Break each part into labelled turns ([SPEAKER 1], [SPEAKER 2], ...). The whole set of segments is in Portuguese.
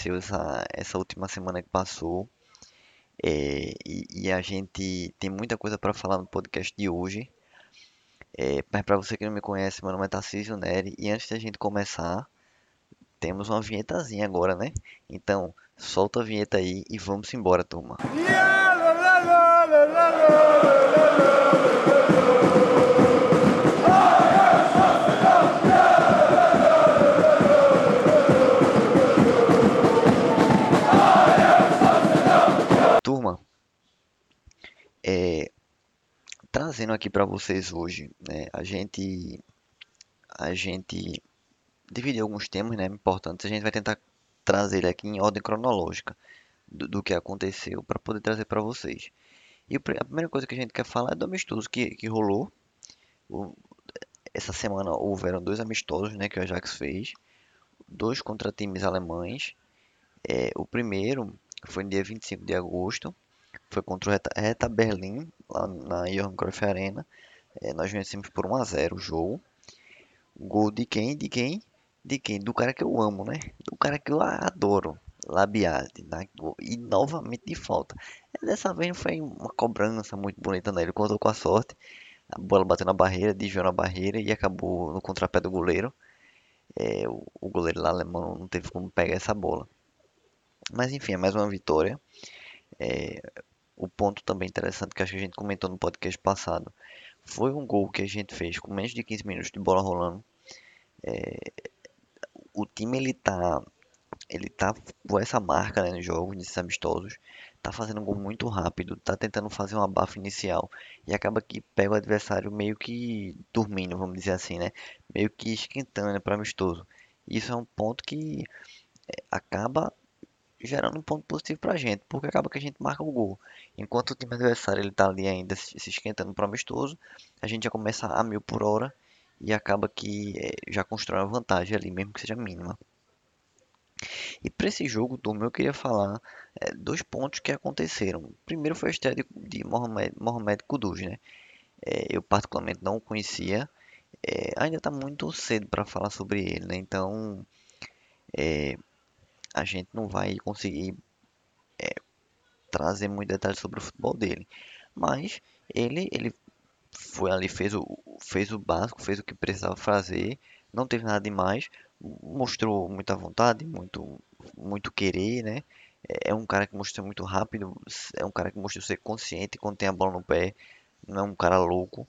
[SPEAKER 1] aconteceu essa, essa última semana que passou. É, e, e a gente tem muita coisa para falar no podcast de hoje. É, mas para você que não me conhece, meu nome é Tarcísio Neri. E antes da gente começar, temos uma vinhetazinha agora, né? Então, solta a vinheta aí e vamos embora, turma. Turma, trazendo aqui para vocês hoje, né, a gente a gente dividiu alguns temas, né, importantes. A gente vai tentar trazer ele aqui em ordem cronológica do, do que aconteceu para poder trazer para vocês. E a primeira coisa que a gente quer falar é do amistoso que, que rolou. O, essa semana houveram dois amistosos, né, que o Ajax fez, dois contra times alemães. É, o primeiro foi no dia 25 de agosto, foi contra o Reta, Reta Berlim, lá na Johan Cruyff Arena. É, nós vencemos por 1 a 0 o jogo. Gol de quem? De quem? De quem? Do cara que eu amo, né? Do cara que eu adoro. Labiade. Né? E novamente de falta. Dessa vez não foi uma cobrança muito bonita, né? Ele contou com a sorte. A bola bateu na barreira, desviou na barreira e acabou no contrapé do goleiro. É, o, o goleiro lá alemão não teve como pegar essa bola. Mas enfim, é mais uma vitória. É, o ponto também interessante que acho que a gente comentou no podcast passado foi um gol que a gente fez com menos de 15 minutos de bola rolando. É, o time ele tá ele tá com essa marca né, no jogo nesses amistosos tá fazendo um gol muito rápido tá tentando fazer uma abafa inicial e acaba que pega o adversário meio que dormindo vamos dizer assim né meio que esquentando né, para amistoso isso é um ponto que é, acaba gerando um ponto positivo pra gente porque acaba que a gente marca o gol enquanto o time adversário ele tá ali ainda se esquentando para amistoso a gente já começa a mil por hora e acaba que é, já constrói uma vantagem ali, mesmo que seja mínima. E para esse jogo, turma, eu queria falar é, dois pontos que aconteceram. Primeiro foi a estreia de, de Mohamed, Mohamed né? É, eu particularmente não o conhecia. É, ainda está muito cedo para falar sobre ele, né? Então é, a gente não vai conseguir é, trazer muitos detalhes sobre o futebol dele. Mas ele, ele foi ali, fez o, fez o básico, fez o que precisava fazer, não teve nada demais, mostrou muita vontade, muito, muito querer, né? É, é um cara que mostrou muito rápido, é um cara que mostrou ser consciente quando tem a bola no pé, não é um cara louco,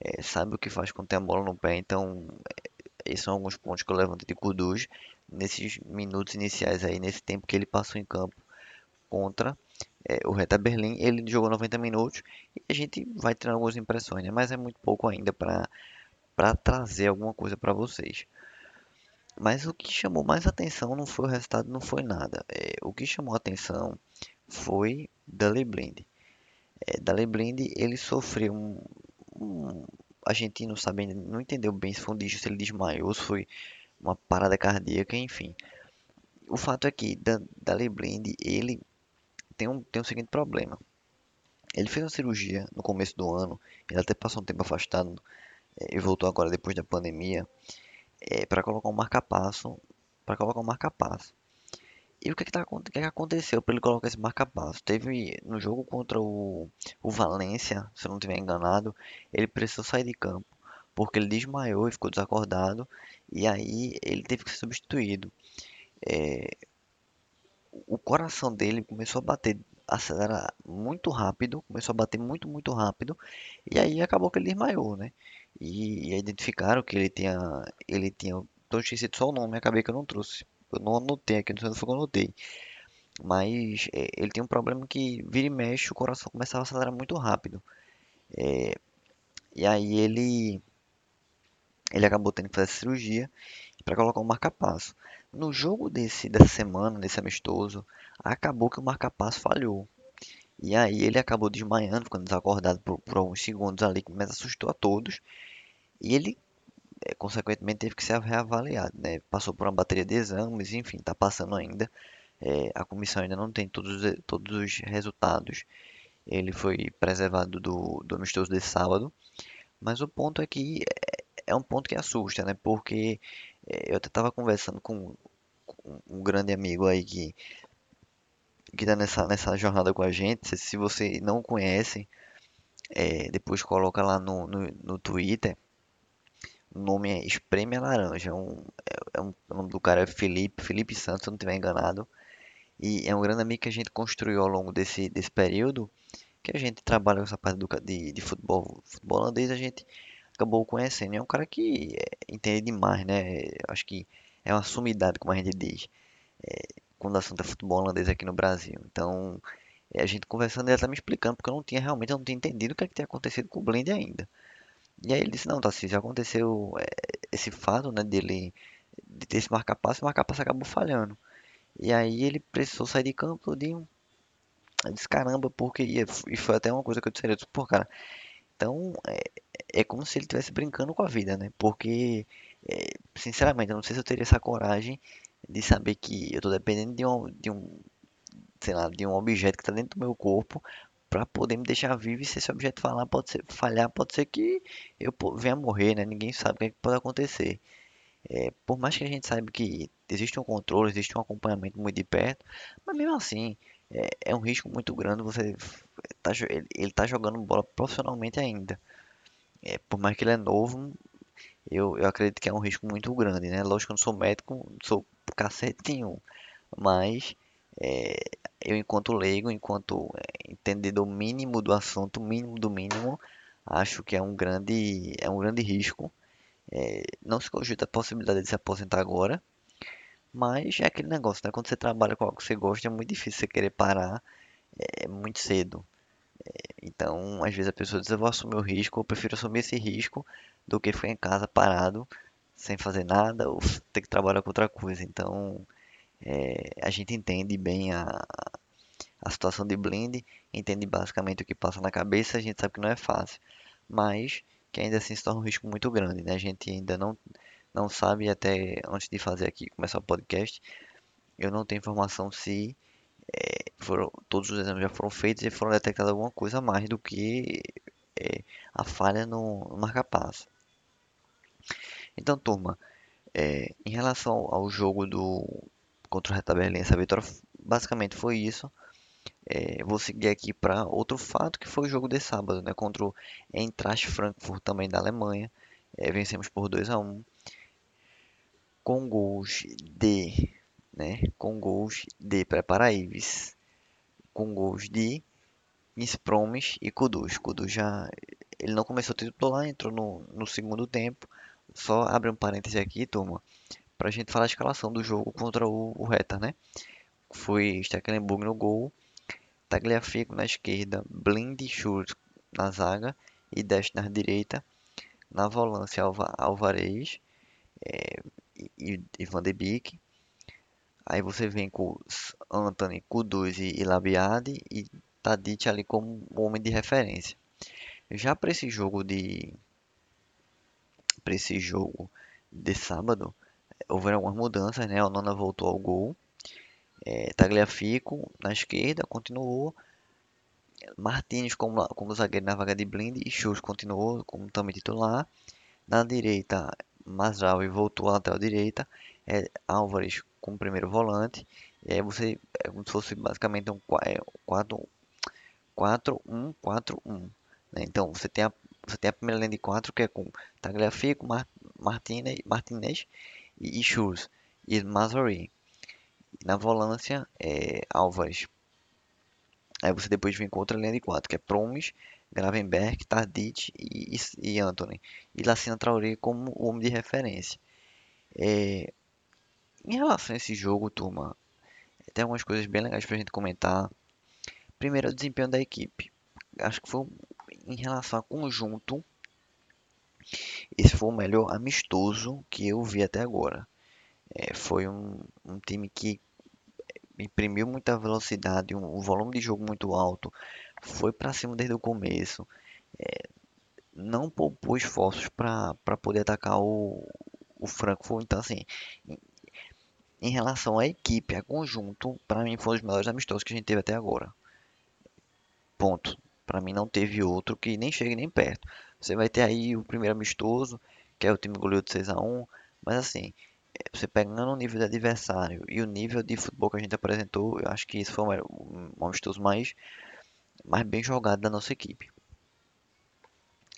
[SPEAKER 1] é, sabe o que faz quando tem a bola no pé, então é, esses são alguns pontos que eu levanto de Kudus nesses minutos iniciais aí, nesse tempo que ele passou em campo contra é, o Reta Berlim, ele jogou 90 minutos e a gente vai ter algumas impressões, né? mas é muito pouco ainda para trazer alguma coisa para vocês. Mas o que chamou mais atenção não foi o resultado, não foi nada. É, o que chamou atenção foi Dale Blind. É, Dale Blind ele sofreu um, um, a gente não sabe, não entendeu bem se foi um dígito, se ele desmaiou, se foi uma parada cardíaca, enfim. O fato é que Dale Blind ele tem um, tem um seguinte problema. Ele fez uma cirurgia no começo do ano, ele até passou um tempo afastado é, e voltou agora depois da pandemia é, para colocar um marca-passo, para colocar um marca-passo. E o que, que, tá, o que, que aconteceu para ele colocar esse marca-passo? Teve no jogo contra o, o Valência, se eu não estiver enganado, ele precisou sair de campo porque ele desmaiou e ficou desacordado e aí ele teve que ser substituído. É, o coração dele começou a bater, acelerar muito rápido, começou a bater muito, muito rápido, e aí acabou que ele desmaiou, né? E, e identificaram que ele tinha, ele tinha, tô esquecido só o nome, acabei que eu não trouxe, eu não anotei aqui, não sei se foi que eu anotei, mas é, ele tem um problema que vira e mexe, o coração começava a acelerar muito rápido, é, e aí ele, ele acabou tendo que fazer cirurgia para colocar um marca-passo. No jogo desse, dessa semana, desse amistoso, acabou que o marca-passo falhou. E aí ele acabou desmaiando, ficando desacordado por, por alguns segundos ali, mas assustou a todos. E ele, é, consequentemente, teve que ser reavaliado, né? Passou por uma bateria de exames, enfim, está passando ainda. É, a comissão ainda não tem todos, todos os resultados. ele foi preservado do, do amistoso de sábado. Mas o ponto é que é, é um ponto que assusta, né? Porque é, eu estava conversando com, com um grande amigo aí que que tá nessa, nessa jornada com a gente. Se, você não conhece, é, depois coloca lá no, no, no Twitter. O nome é Espreme Laranja. É um, é, é um, o nome do cara é Felipe, Felipe Santos, se não estiver enganado. E é um grande amigo que a gente construiu ao longo desse, desse período. Que a gente trabalha com essa parte do, de, de futebol, futebol holandês, a gente acabou conhecendo. É um cara que é, entende demais, né? Acho que é uma sumidade, como a gente diz. É, quando o assunto é futebol holandês aqui no Brasil. Então, é, a gente conversando, ele tá me explicando, porque eu não tinha realmente, eu não tinha entendido o que, é que tinha acontecido com o Blend ainda. E aí ele disse, não, Tassi, já aconteceu é, esse fato, né, dele de ter esse marca-passo, o marca-passo acabou falhando. E aí ele precisou sair de campo todinho. Eu disse, caramba, porque e foi até uma coisa que eu disse, eu disse pô, cara, então é, é como se ele estivesse brincando com a vida, né? Porque, é, sinceramente, eu não sei se eu teria essa coragem de saber que eu estou dependendo de um, de um, sei lá, de um objeto que está dentro do meu corpo para poder me deixar vivo e se esse objeto falar, pode ser, falhar, pode ser que eu venha morrer, né? Ninguém sabe o que, é que pode acontecer. É, por mais que a gente saiba que existe um controle, existe um acompanhamento muito de perto, mas mesmo assim é, é um risco muito grande. Você tá, ele, está jogando bola profissionalmente ainda. É, por mais que ele é novo, eu, eu acredito que é um risco muito grande, né? Lógico que eu não sou médico, não sou cacete nenhum. Mas é, eu, enquanto leigo, enquanto é, entendedor mínimo do assunto, mínimo do mínimo, acho que é um grande, é um grande risco. É, não se cogita a possibilidade de se aposentar agora, mas é aquele negócio, né? Quando você trabalha com algo que você gosta, é muito difícil você querer parar é, muito cedo. É, então, às vezes a pessoa diz, eu vou assumir o risco, eu prefiro assumir esse risco do que ficar em casa parado sem fazer nada ou ter que trabalhar com outra coisa. Então, é, a gente entende bem a, a situação de Blend, entende basicamente o que passa na cabeça, a gente sabe que não é fácil, mas que ainda assim se torna um risco muito grande, né? A gente ainda não, não sabe até antes de fazer aqui, começar o podcast, eu não tenho informação se é, foram, todos os exames já foram feitos e foram detectados alguma coisa a mais do que é, a falha no, no marca-passo. Então, turma, é, em relação ao jogo do contra o Hertha Berlim, essa vitória basicamente foi isso. É, vou seguir aqui para outro fato que foi o jogo de sábado, né, contra o Eintracht Frankfurt também da Alemanha. É, vencemos por 2 a 1 com gols de, né, com gols de Preparaíves, com gols de Inspromes e Kudus. Kudus já ele não começou titular, entrou no, no segundo tempo só abre um parêntese aqui, turma, para a gente falar a escalação do jogo contra o, o Hertha, né? Foi Stecklenburg no gol, Tagliafico na esquerda, Blind Schultz na zaga e Dest na direita. Na volância, Alva, Alvarez é, e, e Van de Beek. Aí você vem com Anthony, Kuduz e, e Labiade e Tadic ali como homem de referência. Já para esse jogo de para esse jogo de sábado, houveram algumas mudanças, né? O Nona voltou ao gol. É, Tagliafico na esquerda continuou. Martins como, como zagueiro na vaga de Blind e Schultz continuou como também titular. Na direita, Masraui voltou à lateral direita. É, Álvares como primeiro volante. E aí você é como se fosse basicamente um 4-1-4-1. Né? Então você tem a você tem a primeira linha de quatro que é com Tagliafico, Martinez, Martinez e, e Schultz e Mazzari. Na volância é Álvares. Aí você depois vem com outra linha de quatro que é Promes, Gravenberg, Tardit e, e, e Anthony. E Lacina Traoré como o homem de referência. É, em relação a esse jogo, turma, tem algumas coisas bem legais pra gente comentar. Primeiro, o desempenho da equipe. Acho que foi em relação a conjunto, esse foi o melhor amistoso que eu vi até agora. É, foi um, um, time que imprimiu muita velocidade, um, um, volume de jogo muito alto, foi para cima desde o começo, é, não poupou esforços para poder atacar o, o Frankfurt. Então, assim, em, em relação à equipe, a conjunto, para mim foi um dos melhores amistosos que a gente teve até agora Ponto. Para mim não teve outro que nem chegue nem perto. Você vai ter aí o primeiro amistoso, que é o time goleou de 6 a 1 mas assim, você pegando o nível do adversário e o nível de futebol que a gente apresentou, eu acho que isso foi um amistoso mais, mais bem jogado da nossa equipe.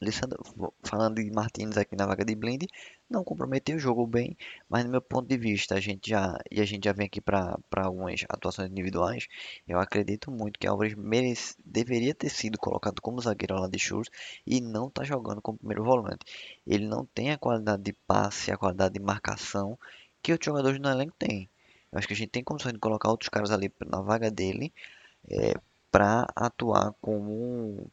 [SPEAKER 1] Lissandro, falando de Martins aqui na vaga de blind, não comprometeu, jogou bem, mas no meu ponto de vista, a gente já e a gente já vem aqui para algumas atuações individuais, eu acredito muito que merece, deveria ter sido colocado como zagueiro lá de churros e não está jogando como primeiro volante. Ele não tem a qualidade de passe, a qualidade de marcação que os jogadores no elenco têm. Eu acho que a gente tem condições de colocar outros caras ali na vaga dele é, para atuar como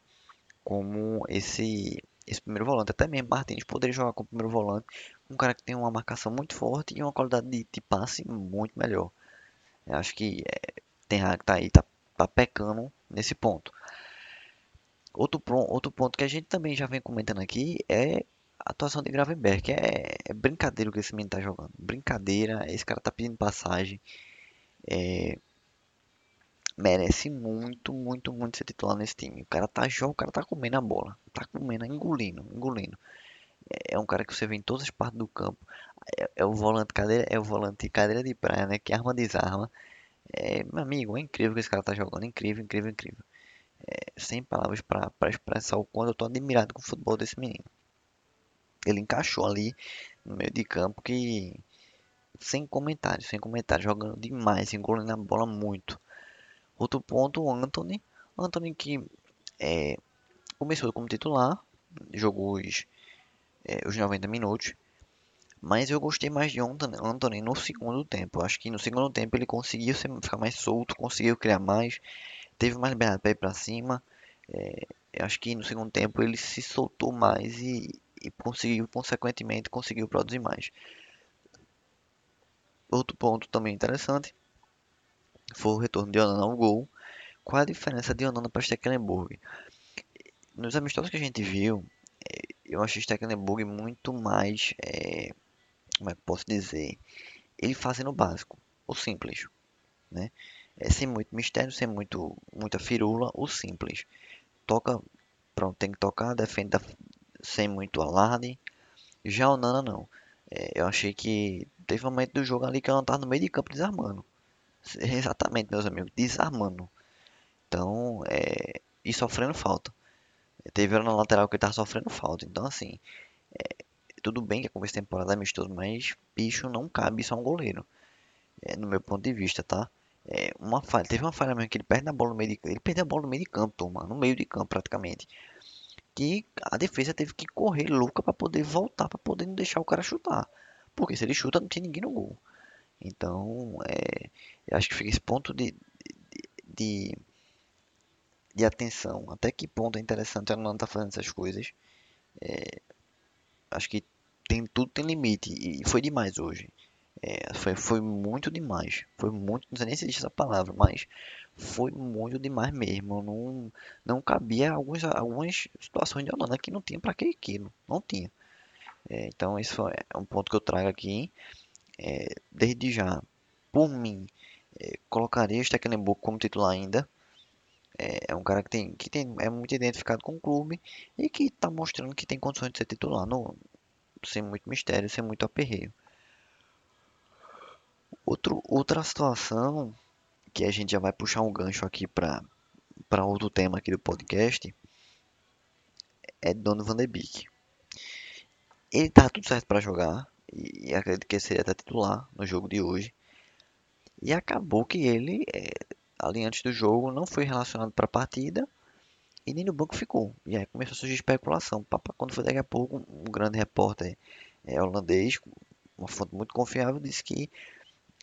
[SPEAKER 1] como esse esse primeiro volante. Até mesmo Martins poderia jogar como primeiro volante, um cara que tem uma marcação muito forte e uma qualidade de, de passe muito melhor. Eu acho que é, Ten Hag tá aí, tá, tá pecando nesse ponto. Outro, outro ponto que a gente também já vem comentando aqui é a atuação de Gravenberg. É, é brincadeira o que esse menino tá jogando. Brincadeira, esse cara tá pedindo passagem. É, merece muito, muito, muito ser titular nesse time. O cara tá jogando, o cara tá comendo a bola, tá comendo, engolindo, engolindo. É, é um cara que você vê em todas as partes do campo. É, é o volante cadeira, é o volante cadeira de praia, né? Que arma desarma. É, meu amigo, é incrível que esse cara tá jogando, incrível, incrível, incrível. É, sem palavras para expressar o quanto eu tô admirado com o futebol desse menino. Ele encaixou ali no meio de campo que sem comentários, sem comentários, jogando demais, engolindo a bola muito. Outro ponto, o Anthony. Anthony que é, começou como titular, jogou os, é, os 90 minutos. Mas eu gostei mais de Anthony, no segundo tempo. Acho que no segundo tempo ele conseguiu ficar mais solto, conseguiu criar mais, teve mais liberdade para ir para cima. É, acho que no segundo tempo ele se soltou mais e, e conseguiu, consequentemente, conseguiu produzir mais. Outro ponto também interessante foi o retorno de Onana ao gol. Qual a diferença de Onana para Stecklenburg? Nos amistosos que a gente viu, é, eu achei Stecklenburg muito mais, é, como é que posso dizer, ele fazendo o básico, o simples, né? É, sem muito mistério, sem muito, muita firula, o simples. Toca, pronto, tem que tocar, defende sem muito alarde. Já o Nana não. É, eu achei que teve um momento do jogo ali que ela estava no meio de campo desarmando. Exatamente, meus amigos, desarmando. Então, é, e sofrendo falta. Teve na lateral que ele tava sofrendo falta. Então, assim, é, tudo bem que a começo de temporada é amistoso, mas bicho não cabe só um goleiro. É, no meu ponto de vista, tá? É, uma falha, teve uma falha mesmo que ele perde a bola no meio de ele perdeu a bola no meio de campo, turma, no meio de campo praticamente. Que a defesa teve que correr louca para poder voltar, para poder não deixar o cara chutar. Porque se ele chuta, não tem ninguém no gol. Então, é, eu acho que fica esse ponto de, de, de, atenção. Até que ponto é interessante ela não estar tá fazendo essas coisas. É, acho que tem tudo tem limite e foi demais hoje. É, foi, foi muito demais. Foi muito, não sei nem se existe essa palavra, mas foi muito demais mesmo. Não, não cabia alguns, algumas situações de Holanda que não tinha para que aquilo. Não tinha. É, então, isso é um ponto que eu trago aqui é, desde já, por mim, é, colocaria o Stecklenburg como titular ainda. É, é, um cara que, tem, que tem, é muito identificado com o clube e que está mostrando que tem condições de ser titular, no, sem muito mistério, sem muito aperreio. Outro, outra situação que a gente já vai puxar um gancho aqui para outro tema aqui do podcast é Dono Van de Beek. Ele tá tudo certo para jogar, e acredito que seria até titular no jogo de hoje. E acabou que ele, é, ali antes do jogo, não foi relacionado para a partida e nem no banco ficou. E aí começou a surgir especulação. Quando foi daqui a pouco, um grande repórter é, holandês, uma fonte muito confiável, disse que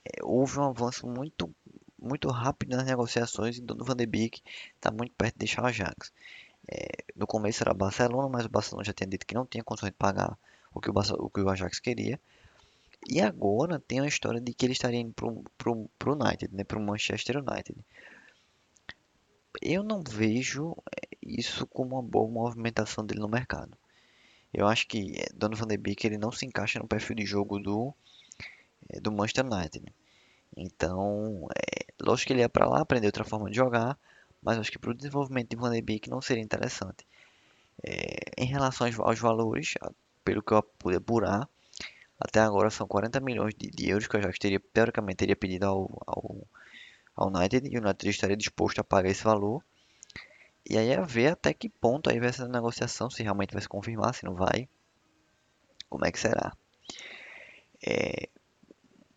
[SPEAKER 1] é, houve um avanço muito, muito rápido nas negociações e Dono Van de Beek está muito perto de deixar o Ajax. É, no começo era Barcelona, mas o Barcelona já tinha dito que não tinha condições de pagar o que o, o, que o Ajax queria. E agora tem a história de que ele estaria indo para o United, né, o Manchester United. Eu não vejo eh, isso como uma boa movimentação dele no mercado. Eu acho que eh, Dono Van de Beek ele não se encaixa no perfil de jogo do, eh, do Manchester United. Então, é, lógico que ele ia para lá aprender outra forma de jogar, mas acho que para o desenvolvimento de Van de Beek não seria interessante. É, em relação aos, aos, valores, pelo que eu pude apurar, até agora são 40 milhões de, de euros que eu já teria, teoricamente, teria pedido ao, ao, ao United, e o United estaria disposto a pagar esse valor. E aí é ver até que ponto aí vai essa negociação, se realmente vai se confirmar, se não vai, como é que será. É,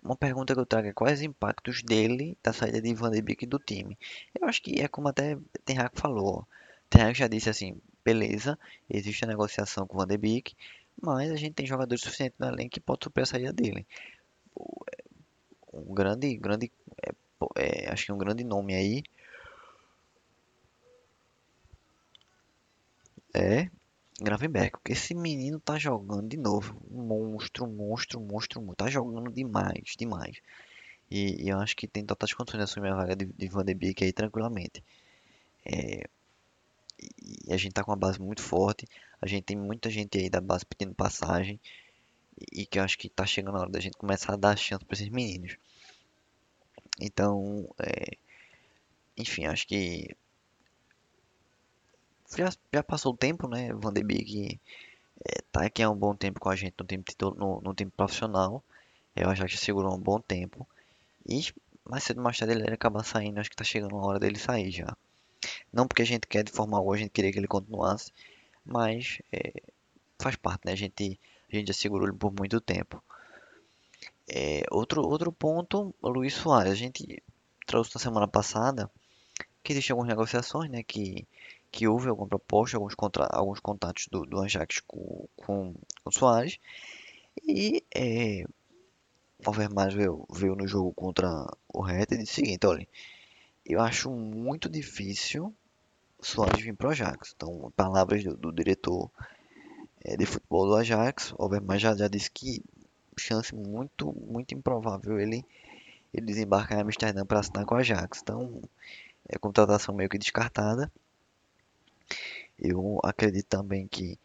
[SPEAKER 1] uma pergunta que eu trago é quais os impactos dele da saída de Van de Beek do time. Eu acho que é como até Ten Hag falou. Ten Hag já disse assim, beleza, existe a negociação com o Van de Beek, mas a gente tem jogadores suficientes no elenco que pode suprir a saída dele. Um grande, grande, é, é, acho que um grande nome aí é Gravenberg, porque esse menino tá jogando de novo. Monstro, monstro, monstro, Tá jogando demais, demais. E, e eu acho que tem totais condições de assumir a vaga de, de Van de Beek aí tranquilamente. É, e a gente tá com uma base muito forte. A gente tem muita gente aí da base pedindo passagem. E, que eu acho que tá chegando a hora da gente começar a dar chance para esses meninos. Então, é, enfim, acho que já, já passou o tempo, né? Van de Beek é, tá aqui há um bom tempo com a gente no time, no, no time profissional. Eu acho que segurou um bom tempo. E mais cedo ou mais tarde ele acabar saindo. Acho que tá chegando a hora dele sair já. Não porque a gente quer de forma alguma, a gente queria que ele continuasse. Mas é, faz parte, né? A gente, a gente já segurou ele por muito tempo. É, outro, outro ponto, Luiz Soares. A gente trouxe na semana passada que existem algumas negociações, né? Que que houve alguma proposta, alguns, contra, alguns contatos do, do Ajax com, com o Soares. E é, o Overmars veio, veio no jogo contra o Red e disse o seguinte, olha, eu acho muito difícil Soares vir para o Ajax. Então, palavras do, do diretor é, de futebol do Ajax, o Overmars já, já disse que chance muito, muito improvável ele, ele desembarcar em Amsterdã para assinar com o Ajax. Então, é contratação meio que descartada. Eu acredito também que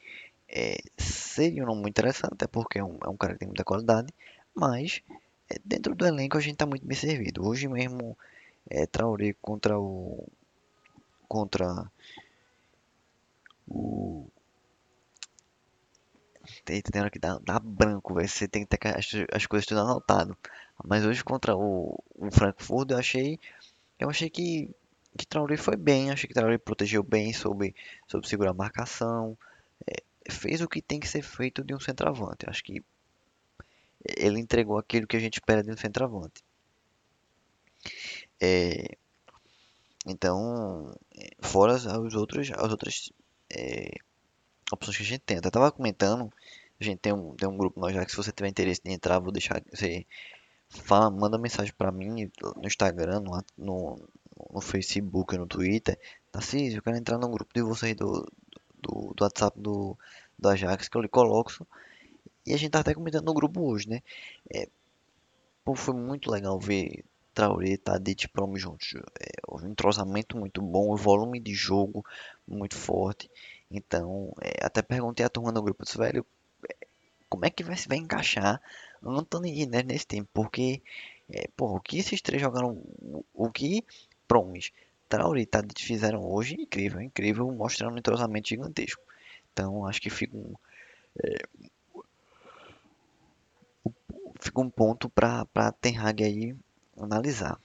[SPEAKER 1] é, seria um nome muito interessante, até porque é um, é um cara que tem muita qualidade, mas é, dentro do elenco a gente está muito bem servido. Hoje mesmo, é, Traoré contra o. contra o. Tem, tem hora que dá, dá branco, véio. você tem que ter as, as coisas tudo anotado. Mas hoje contra o, o Frankfurt eu achei. Eu achei que que Traoré foi bem, achei que Traoré protegeu bem, soube, soube segurar a marcação, é, fez o que tem que ser feito de um centroavante. Acho que ele entregou aquilo que a gente espera de um centroavante. É, então, fora as, os outros, as outras é, opções que a gente tem. Eu estava comentando, a gente tem um, tem um grupo nós já que se você tiver interesse em entrar, vou deixar você fala, manda mensagem para mim no Instagram, no, no, no Facebook, no Twitter, Tarcísio, eu quero entrar no grupo de vocês do, do, do WhatsApp do, do Ajax, que eu lhe coloco. E a gente tá até comentando no grupo hoje, né? É, pô, foi muito legal ver Traoré, Tadic e Prom juntos. É, um entrosamento muito bom, o volume de jogo muito forte. Então, é, até perguntei à turma no grupo, disse, velho, é, como é que vai, vai encaixar Anthony e nesse time? Porque, é, porra, o que esses três jogaram, o que Promes, Traoré e Tadic fizeram hoje, incrível, incrível, mostrando um entrosamento gigantesco. Então acho que fica um, é, fica um ponto para Ten Hag aí analisar.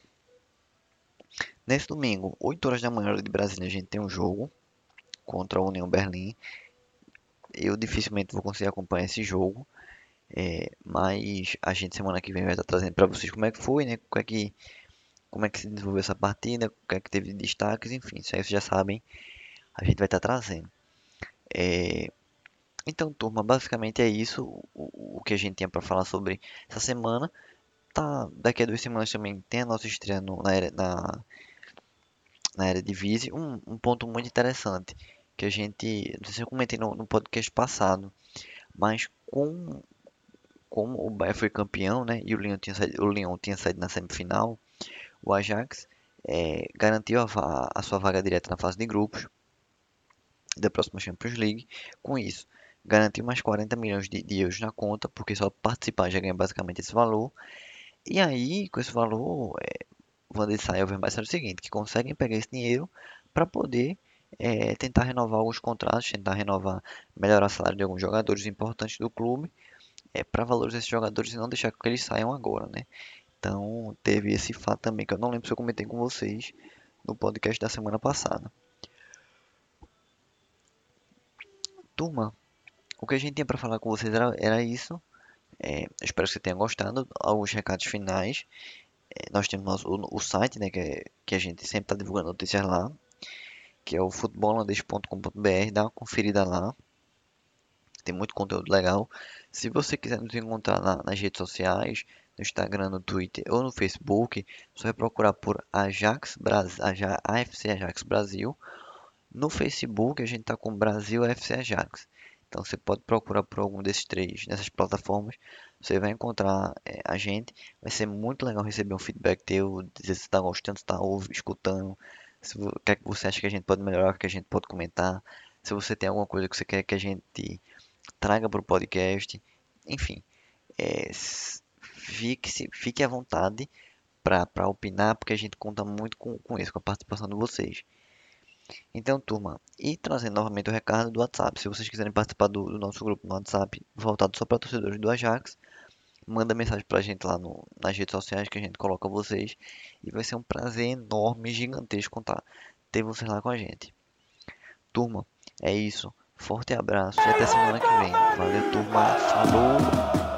[SPEAKER 1] Nesse domingo, 8 horas da manhã de Brasília, a gente tem um jogo contra a União Berlim. Eu dificilmente vou conseguir acompanhar esse jogo, é, mas a gente semana que vem vai estar trazendo para vocês como é que foi, né? Como é que como é que se desenvolveu essa partida, o que é que teve destaques, enfim, isso aí vocês já sabem, a gente vai estar trazendo. É... Então, turma, basicamente é isso o, o que a gente tinha para falar sobre essa semana. Tá, daqui a duas semanas também tem a nossa estreia no, na, era, na, na era Divise. Um, um ponto muito interessante que a gente, não sei se eu comentei no, no podcast passado, mas com como o Bahia foi campeão, né, e o Leão tinha saído, o Leão tinha saído na semifinal, o Ajax é, garantiu a, a, sua vaga direta na fase de grupos da próxima Champions League. Com isso, garantiu mais 40 milhões de, de euros na conta, porque só participar já ganha basicamente esse valor. E aí, com esse valor, é, o Van der Sar e Overmars o seguinte, que conseguem pegar esse dinheiro para poder é, tentar renovar alguns contratos, tentar renovar, melhorar o salário de alguns jogadores importantes do clube, é, para valorizar esses jogadores e não deixar que eles saiam agora, né? Então teve esse fato também que eu não lembro se eu comentei com vocês no podcast da semana passada. Turma, o que a gente tinha para falar com vocês era, era isso. É, espero que você tenha gostado. Alguns recados finais. É, nós temos o, o, site, né, que, é, que a gente sempre está divulgando notícias lá, que é o futebolandês.com.br. Dá uma conferida lá. Tem muito conteúdo legal. Se você quiser nos encontrar na, nas redes sociais, no Instagram, no Twitter ou no Facebook, só vai procurar por Ajax Brasil, AFC Ajax Brasil. No Facebook a gente está com Brasil AFC Ajax. Então você pode procurar por algum desses três, nessas plataformas. Você vai encontrar é, a gente. Vai ser muito legal receber um feedback teu, dizer se está gostando, se está escutando, se, o que é que você acha que a gente pode melhorar, que a gente pode comentar. Se você tem alguma coisa que você quer que a gente traga para o podcast. Enfim, é, fique, fique à vontade para opinar, porque a gente conta muito com, com isso, com a participação de vocês. Então, turma, e trazendo novamente o recado do WhatsApp. Se vocês quiserem participar do, do nosso grupo no WhatsApp, voltado só para torcedores do Ajax, manda mensagem para a gente lá no, nas redes sociais que a gente coloca vocês. E vai ser um prazer enorme, gigantesco contar, ter vocês lá com a gente. Turma, é isso. Forte abraço e até semana que vem. Valeu, turma. Falou!